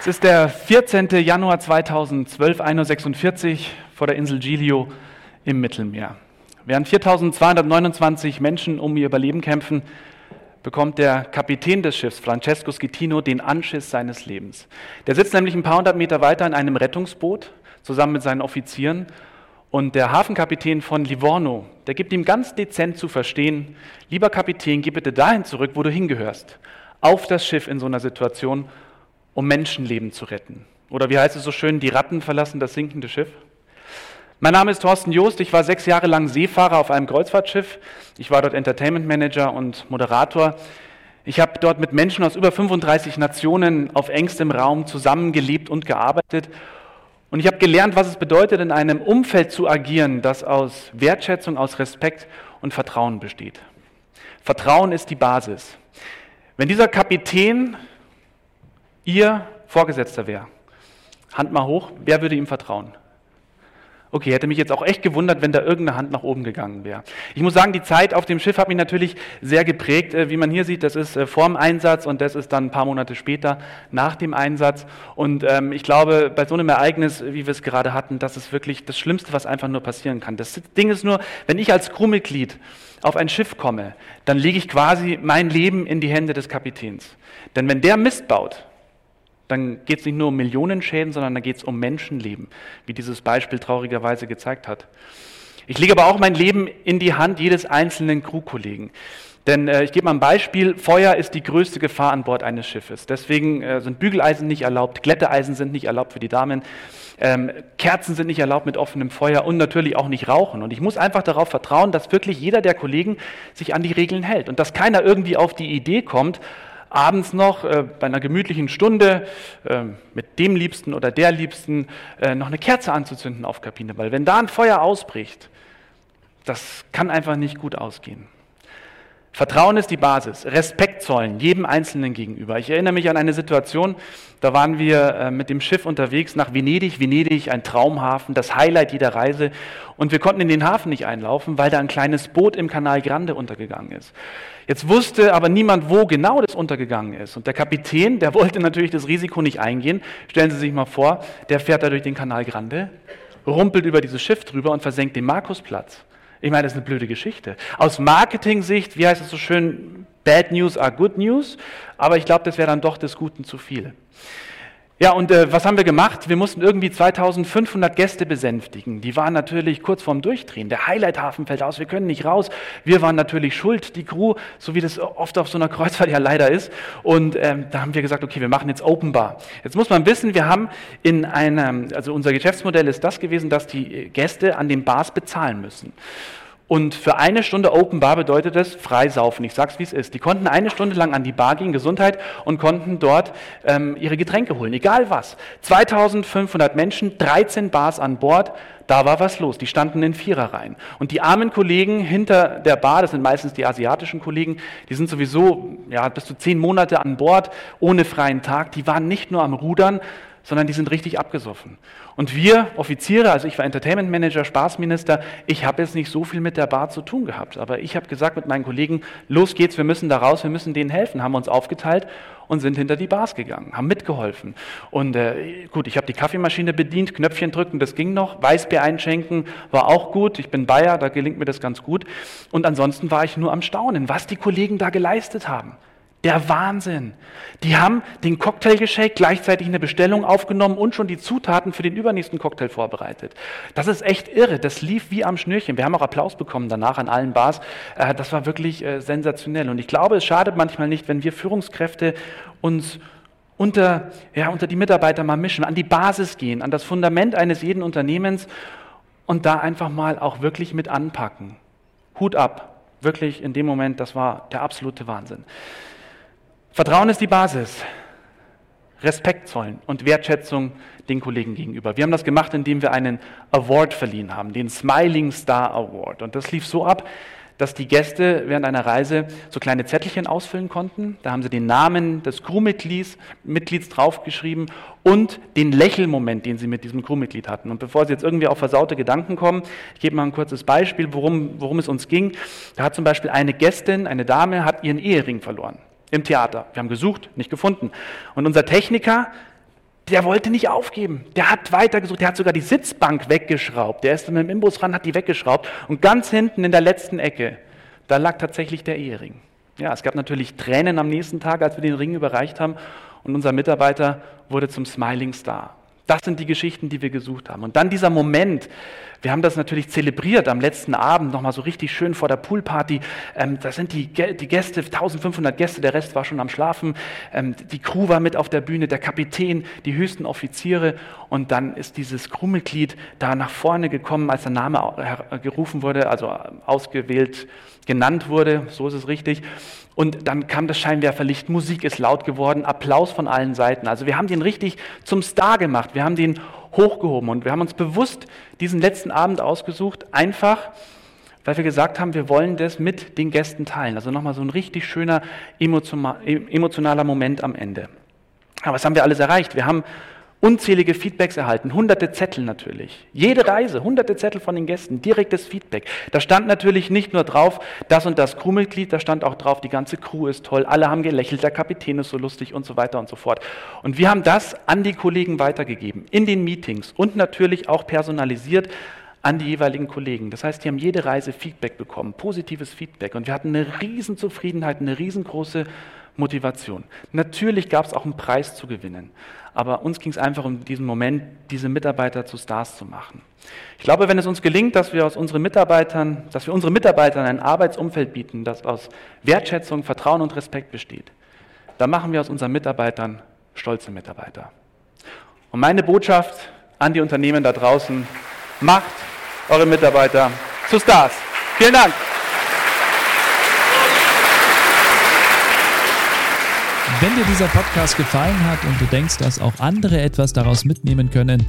Es ist der 14. Januar 2012, 1.46 Uhr vor der Insel Giglio im Mittelmeer. Während 4229 Menschen um ihr Überleben kämpfen, bekommt der Kapitän des Schiffs, Francesco Schittino, den Anschiss seines Lebens. Der sitzt nämlich ein paar hundert Meter weiter in einem Rettungsboot zusammen mit seinen Offizieren und der Hafenkapitän von Livorno, der gibt ihm ganz dezent zu verstehen, lieber Kapitän, geh bitte dahin zurück, wo du hingehörst, auf das Schiff in so einer Situation um Menschenleben zu retten. Oder wie heißt es so schön, die Ratten verlassen das sinkende Schiff? Mein Name ist Thorsten Joost, ich war sechs Jahre lang Seefahrer auf einem Kreuzfahrtschiff. Ich war dort Entertainment Manager und Moderator. Ich habe dort mit Menschen aus über 35 Nationen auf engstem Raum zusammengelebt und gearbeitet. Und ich habe gelernt, was es bedeutet, in einem Umfeld zu agieren, das aus Wertschätzung, aus Respekt und Vertrauen besteht. Vertrauen ist die Basis. Wenn dieser Kapitän Ihr Vorgesetzter wäre, Hand mal hoch, wer würde ihm vertrauen? Okay, hätte mich jetzt auch echt gewundert, wenn da irgendeine Hand nach oben gegangen wäre. Ich muss sagen, die Zeit auf dem Schiff hat mich natürlich sehr geprägt. Äh, wie man hier sieht, das ist äh, vor dem Einsatz und das ist dann ein paar Monate später nach dem Einsatz. Und ähm, ich glaube, bei so einem Ereignis, wie wir es gerade hatten, das ist wirklich das Schlimmste, was einfach nur passieren kann. Das Ding ist nur, wenn ich als Crewmitglied auf ein Schiff komme, dann lege ich quasi mein Leben in die Hände des Kapitäns. Denn wenn der Mist baut, dann geht es nicht nur um Millionenschäden, sondern dann geht es um Menschenleben, wie dieses Beispiel traurigerweise gezeigt hat. Ich lege aber auch mein Leben in die Hand jedes einzelnen Crewkollegen. Denn äh, ich gebe mal ein Beispiel, Feuer ist die größte Gefahr an Bord eines Schiffes. Deswegen äh, sind Bügeleisen nicht erlaubt, Glätteeisen sind nicht erlaubt für die Damen, ähm, Kerzen sind nicht erlaubt mit offenem Feuer und natürlich auch nicht Rauchen. Und ich muss einfach darauf vertrauen, dass wirklich jeder der Kollegen sich an die Regeln hält und dass keiner irgendwie auf die Idee kommt, abends noch äh, bei einer gemütlichen Stunde äh, mit dem Liebsten oder der Liebsten äh, noch eine Kerze anzuzünden auf Kabine, weil wenn da ein Feuer ausbricht, das kann einfach nicht gut ausgehen. Vertrauen ist die Basis. Respekt zollen, jedem Einzelnen gegenüber. Ich erinnere mich an eine Situation, da waren wir äh, mit dem Schiff unterwegs nach Venedig. Venedig, ein Traumhafen, das Highlight jeder Reise. Und wir konnten in den Hafen nicht einlaufen, weil da ein kleines Boot im Kanal Grande untergegangen ist. Jetzt wusste aber niemand, wo genau das untergegangen ist. Und der Kapitän, der wollte natürlich das Risiko nicht eingehen. Stellen Sie sich mal vor, der fährt da durch den Kanal Grande, rumpelt über dieses Schiff drüber und versenkt den Markusplatz. Ich meine, das ist eine blöde Geschichte. Aus Marketing-Sicht, wie heißt es so schön, Bad News are Good News, aber ich glaube, das wäre dann doch des Guten zu viel. Ja, und äh, was haben wir gemacht? Wir mussten irgendwie 2500 Gäste besänftigen. Die waren natürlich kurz vorm Durchdrehen. Der Highlight-Hafen fällt aus, wir können nicht raus. Wir waren natürlich schuld, die Crew, so wie das oft auf so einer Kreuzfahrt ja leider ist. Und ähm, da haben wir gesagt, okay, wir machen jetzt Open Bar. Jetzt muss man wissen, wir haben in einem, also unser Geschäftsmodell ist das gewesen, dass die Gäste an den Bars bezahlen müssen. Und für eine Stunde Open Bar bedeutet es freisaufen. Ich sag's wie es ist. Die konnten eine Stunde lang an die Bar gehen, Gesundheit, und konnten dort ähm, ihre Getränke holen, egal was. 2500 Menschen, 13 Bars an Bord. Da war was los. Die standen in Viererreihen. Und die armen Kollegen hinter der Bar, das sind meistens die asiatischen Kollegen, die sind sowieso ja, bis zu zehn Monate an Bord, ohne freien Tag. Die waren nicht nur am Rudern, sondern die sind richtig abgesoffen. Und wir Offiziere, also ich war Entertainment Manager, Spaßminister, ich habe jetzt nicht so viel mit der Bar zu tun gehabt, aber ich habe gesagt mit meinen Kollegen, los geht's, wir müssen da raus, wir müssen denen helfen, haben uns aufgeteilt und sind hinter die Bars gegangen, haben mitgeholfen. Und äh, gut, ich habe die Kaffeemaschine bedient, Knöpfchen drücken, das ging noch, Weißbier einschenken war auch gut, ich bin Bayer, da gelingt mir das ganz gut. Und ansonsten war ich nur am Staunen, was die Kollegen da geleistet haben. Der Wahnsinn. Die haben den Cocktail geshakt, gleichzeitig eine Bestellung aufgenommen und schon die Zutaten für den übernächsten Cocktail vorbereitet. Das ist echt irre. Das lief wie am Schnürchen. Wir haben auch Applaus bekommen danach an allen Bars. Äh, das war wirklich äh, sensationell. Und ich glaube, es schadet manchmal nicht, wenn wir Führungskräfte uns unter, ja, unter die Mitarbeiter mal mischen, an die Basis gehen, an das Fundament eines jeden Unternehmens und da einfach mal auch wirklich mit anpacken. Hut ab. Wirklich in dem Moment, das war der absolute Wahnsinn. Vertrauen ist die Basis. Respekt zollen und Wertschätzung den Kollegen gegenüber. Wir haben das gemacht, indem wir einen Award verliehen haben, den Smiling Star Award. Und das lief so ab, dass die Gäste während einer Reise so kleine Zettelchen ausfüllen konnten. Da haben sie den Namen des Crewmitglieds Mitglieds draufgeschrieben und den Lächelmoment, den sie mit diesem Crewmitglied hatten. Und bevor Sie jetzt irgendwie auf versaute Gedanken kommen, ich gebe mal ein kurzes Beispiel, worum, worum es uns ging. Da hat zum Beispiel eine Gästin, eine Dame, hat ihren Ehering verloren im Theater. Wir haben gesucht, nicht gefunden. Und unser Techniker, der wollte nicht aufgeben. Der hat weitergesucht. Der hat sogar die Sitzbank weggeschraubt. Der ist mit dem Imbus ran, hat die weggeschraubt. Und ganz hinten in der letzten Ecke, da lag tatsächlich der Ehering. Ja, es gab natürlich Tränen am nächsten Tag, als wir den Ring überreicht haben. Und unser Mitarbeiter wurde zum Smiling Star. Das sind die Geschichten, die wir gesucht haben. Und dann dieser Moment, wir haben das natürlich zelebriert am letzten Abend, nochmal so richtig schön vor der Poolparty. Ähm, da sind die, die, Gäste, 1500 Gäste, der Rest war schon am Schlafen. Ähm, die Crew war mit auf der Bühne, der Kapitän, die höchsten Offiziere. Und dann ist dieses Crewmitglied da nach vorne gekommen, als der Name gerufen wurde, also ausgewählt genannt wurde, so ist es richtig. Und dann kam das Scheinwerferlicht, Musik ist laut geworden, Applaus von allen Seiten. Also wir haben den richtig zum Star gemacht, wir haben den hochgehoben und wir haben uns bewusst diesen letzten Abend ausgesucht, einfach weil wir gesagt haben, wir wollen das mit den Gästen teilen. Also nochmal so ein richtig schöner emotionaler Moment am Ende. Aber was haben wir alles erreicht? Wir haben unzählige Feedbacks erhalten, hunderte Zettel natürlich. Jede Reise, hunderte Zettel von den Gästen, direktes Feedback. Da stand natürlich nicht nur drauf, das und das Crewmitglied, da stand auch drauf, die ganze Crew ist toll, alle haben gelächelt, der Kapitän ist so lustig und so weiter und so fort. Und wir haben das an die Kollegen weitergegeben, in den Meetings und natürlich auch personalisiert an die jeweiligen Kollegen. Das heißt, die haben jede Reise Feedback bekommen, positives Feedback. Und wir hatten eine Riesenzufriedenheit, eine riesengroße Motivation. Natürlich gab es auch einen Preis zu gewinnen, aber uns ging es einfach um diesen Moment, diese Mitarbeiter zu Stars zu machen. Ich glaube, wenn es uns gelingt, dass wir aus unseren Mitarbeitern, dass wir unseren Mitarbeitern ein Arbeitsumfeld bieten, das aus Wertschätzung, Vertrauen und Respekt besteht, dann machen wir aus unseren Mitarbeitern stolze Mitarbeiter. Und meine Botschaft an die Unternehmen da draußen, macht eure Mitarbeiter zu Stars. Vielen Dank. Wenn dir dieser Podcast gefallen hat und du denkst, dass auch andere etwas daraus mitnehmen können,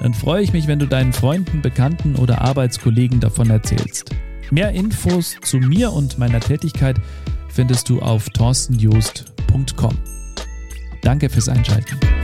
dann freue ich mich, wenn du deinen Freunden, Bekannten oder Arbeitskollegen davon erzählst. Mehr Infos zu mir und meiner Tätigkeit findest du auf torstenjoost.com. Danke fürs Einschalten.